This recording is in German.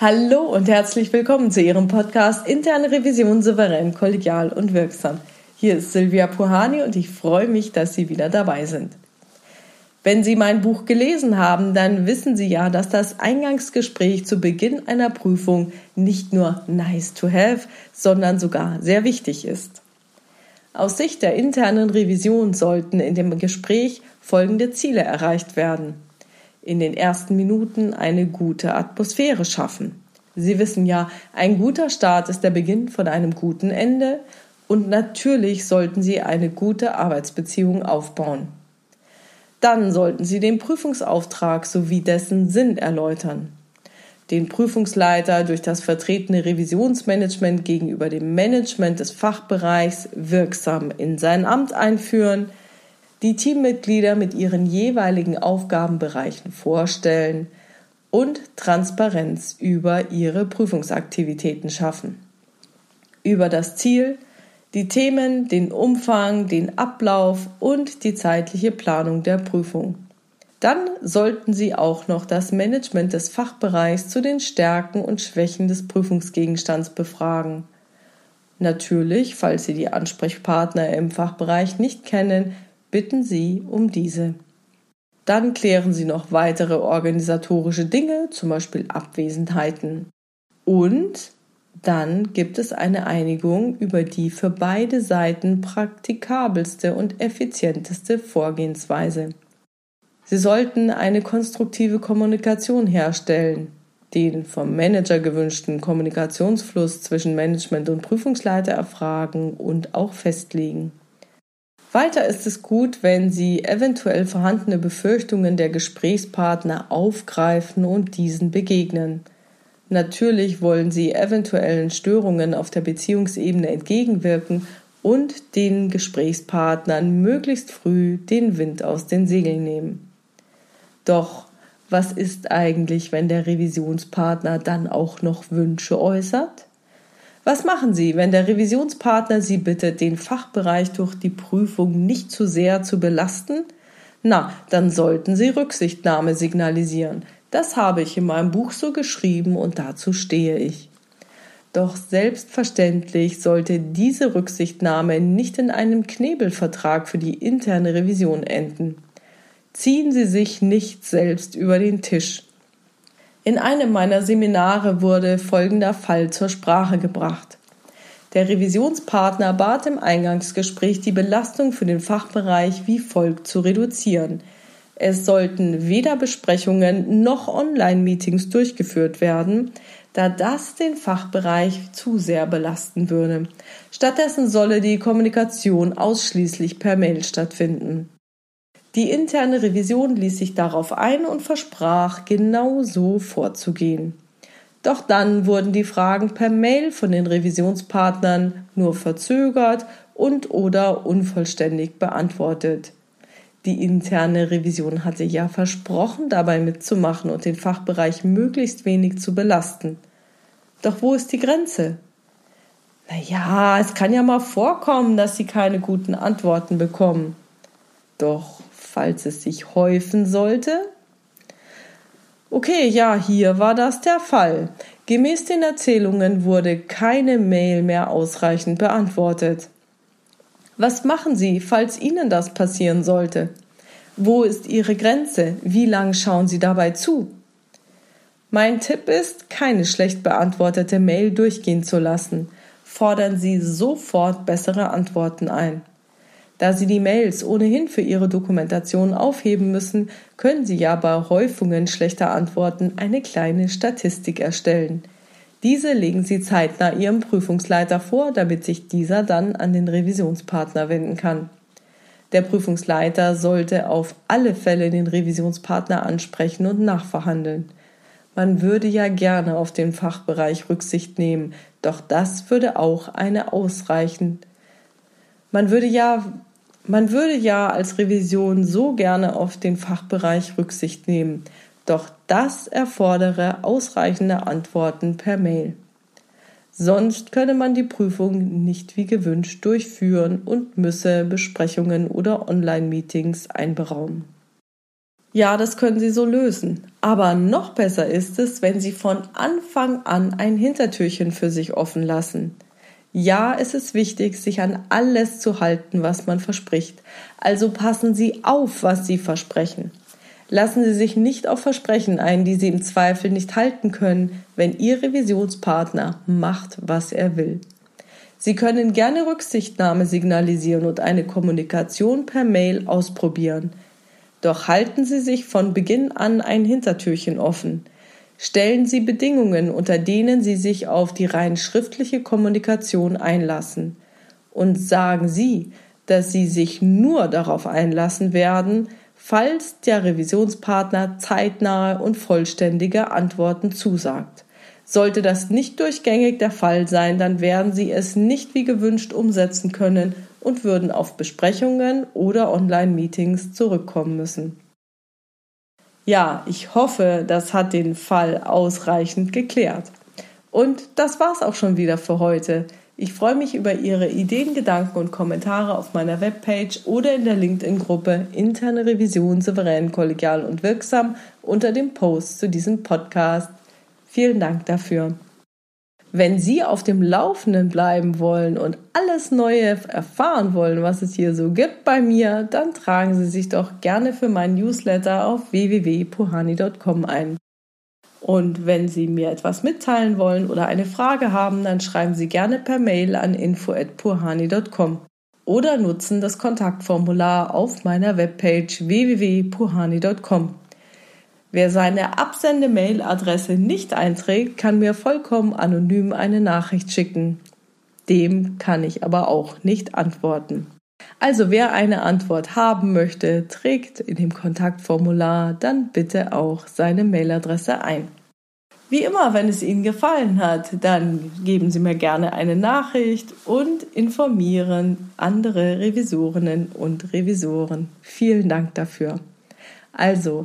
Hallo und herzlich willkommen zu Ihrem Podcast Interne Revision souverän, kollegial und wirksam. Hier ist Silvia Puhani und ich freue mich, dass Sie wieder dabei sind. Wenn Sie mein Buch gelesen haben, dann wissen Sie ja, dass das Eingangsgespräch zu Beginn einer Prüfung nicht nur nice to have, sondern sogar sehr wichtig ist. Aus Sicht der internen Revision sollten in dem Gespräch folgende Ziele erreicht werden in den ersten Minuten eine gute Atmosphäre schaffen. Sie wissen ja, ein guter Start ist der Beginn von einem guten Ende und natürlich sollten Sie eine gute Arbeitsbeziehung aufbauen. Dann sollten Sie den Prüfungsauftrag sowie dessen Sinn erläutern. Den Prüfungsleiter durch das vertretene Revisionsmanagement gegenüber dem Management des Fachbereichs wirksam in sein Amt einführen, die Teammitglieder mit ihren jeweiligen Aufgabenbereichen vorstellen und Transparenz über ihre Prüfungsaktivitäten schaffen. Über das Ziel, die Themen, den Umfang, den Ablauf und die zeitliche Planung der Prüfung. Dann sollten Sie auch noch das Management des Fachbereichs zu den Stärken und Schwächen des Prüfungsgegenstands befragen. Natürlich, falls Sie die Ansprechpartner im Fachbereich nicht kennen, bitten Sie um diese. Dann klären Sie noch weitere organisatorische Dinge, zum Beispiel Abwesenheiten. Und dann gibt es eine Einigung über die für beide Seiten praktikabelste und effizienteste Vorgehensweise. Sie sollten eine konstruktive Kommunikation herstellen, den vom Manager gewünschten Kommunikationsfluss zwischen Management und Prüfungsleiter erfragen und auch festlegen. Weiter ist es gut, wenn Sie eventuell vorhandene Befürchtungen der Gesprächspartner aufgreifen und diesen begegnen. Natürlich wollen Sie eventuellen Störungen auf der Beziehungsebene entgegenwirken und den Gesprächspartnern möglichst früh den Wind aus den Segeln nehmen. Doch was ist eigentlich, wenn der Revisionspartner dann auch noch Wünsche äußert? Was machen Sie, wenn der Revisionspartner Sie bittet, den Fachbereich durch die Prüfung nicht zu sehr zu belasten? Na, dann sollten Sie Rücksichtnahme signalisieren. Das habe ich in meinem Buch so geschrieben und dazu stehe ich. Doch selbstverständlich sollte diese Rücksichtnahme nicht in einem Knebelvertrag für die interne Revision enden. Ziehen Sie sich nicht selbst über den Tisch. In einem meiner Seminare wurde folgender Fall zur Sprache gebracht. Der Revisionspartner bat im Eingangsgespräch die Belastung für den Fachbereich wie folgt zu reduzieren. Es sollten weder Besprechungen noch Online-Meetings durchgeführt werden, da das den Fachbereich zu sehr belasten würde. Stattdessen solle die Kommunikation ausschließlich per Mail stattfinden. Die interne Revision ließ sich darauf ein und versprach, genau so vorzugehen. Doch dann wurden die Fragen per Mail von den Revisionspartnern nur verzögert und oder unvollständig beantwortet. Die interne Revision hatte ja versprochen, dabei mitzumachen und den Fachbereich möglichst wenig zu belasten. Doch wo ist die Grenze? Na ja, es kann ja mal vorkommen, dass sie keine guten Antworten bekommen. Doch falls es sich häufen sollte? Okay, ja, hier war das der Fall. Gemäß den Erzählungen wurde keine Mail mehr ausreichend beantwortet. Was machen Sie, falls Ihnen das passieren sollte? Wo ist Ihre Grenze? Wie lang schauen Sie dabei zu? Mein Tipp ist, keine schlecht beantwortete Mail durchgehen zu lassen. Fordern Sie sofort bessere Antworten ein. Da Sie die Mails ohnehin für Ihre Dokumentation aufheben müssen, können Sie ja bei Häufungen schlechter Antworten eine kleine Statistik erstellen. Diese legen Sie zeitnah Ihrem Prüfungsleiter vor, damit sich dieser dann an den Revisionspartner wenden kann. Der Prüfungsleiter sollte auf alle Fälle den Revisionspartner ansprechen und nachverhandeln. Man würde ja gerne auf den Fachbereich Rücksicht nehmen, doch das würde auch eine ausreichend man würde ja man würde ja als Revision so gerne auf den Fachbereich Rücksicht nehmen, doch das erfordere ausreichende Antworten per Mail. Sonst könne man die Prüfung nicht wie gewünscht durchführen und müsse Besprechungen oder Online-Meetings einberaumen. Ja, das können Sie so lösen. Aber noch besser ist es, wenn Sie von Anfang an ein Hintertürchen für sich offen lassen. Ja, es ist wichtig, sich an alles zu halten, was man verspricht. Also passen Sie auf, was Sie versprechen. Lassen Sie sich nicht auf Versprechen ein, die Sie im Zweifel nicht halten können, wenn Ihr Revisionspartner macht, was er will. Sie können gerne Rücksichtnahme signalisieren und eine Kommunikation per Mail ausprobieren. Doch halten Sie sich von Beginn an ein Hintertürchen offen. Stellen Sie Bedingungen, unter denen Sie sich auf die rein schriftliche Kommunikation einlassen. Und sagen Sie, dass Sie sich nur darauf einlassen werden, falls der Revisionspartner zeitnahe und vollständige Antworten zusagt. Sollte das nicht durchgängig der Fall sein, dann werden Sie es nicht wie gewünscht umsetzen können und würden auf Besprechungen oder Online-Meetings zurückkommen müssen. Ja, ich hoffe, das hat den Fall ausreichend geklärt. Und das war's auch schon wieder für heute. Ich freue mich über Ihre Ideen, Gedanken und Kommentare auf meiner Webpage oder in der LinkedIn-Gruppe Interne Revision souverän, kollegial und wirksam unter dem Post zu diesem Podcast. Vielen Dank dafür. Wenn Sie auf dem Laufenden bleiben wollen und alles Neue erfahren wollen, was es hier so gibt bei mir, dann tragen Sie sich doch gerne für meinen Newsletter auf www.puhani.com ein. Und wenn Sie mir etwas mitteilen wollen oder eine Frage haben, dann schreiben Sie gerne per Mail an info@puhani.com oder nutzen das Kontaktformular auf meiner Webpage www.puhani.com. Wer seine Absende-Mail-Adresse nicht einträgt, kann mir vollkommen anonym eine Nachricht schicken. Dem kann ich aber auch nicht antworten. Also wer eine Antwort haben möchte, trägt in dem Kontaktformular dann bitte auch seine Mailadresse ein. Wie immer, wenn es Ihnen gefallen hat, dann geben Sie mir gerne eine Nachricht und informieren andere Revisorinnen und Revisoren. Vielen Dank dafür. Also,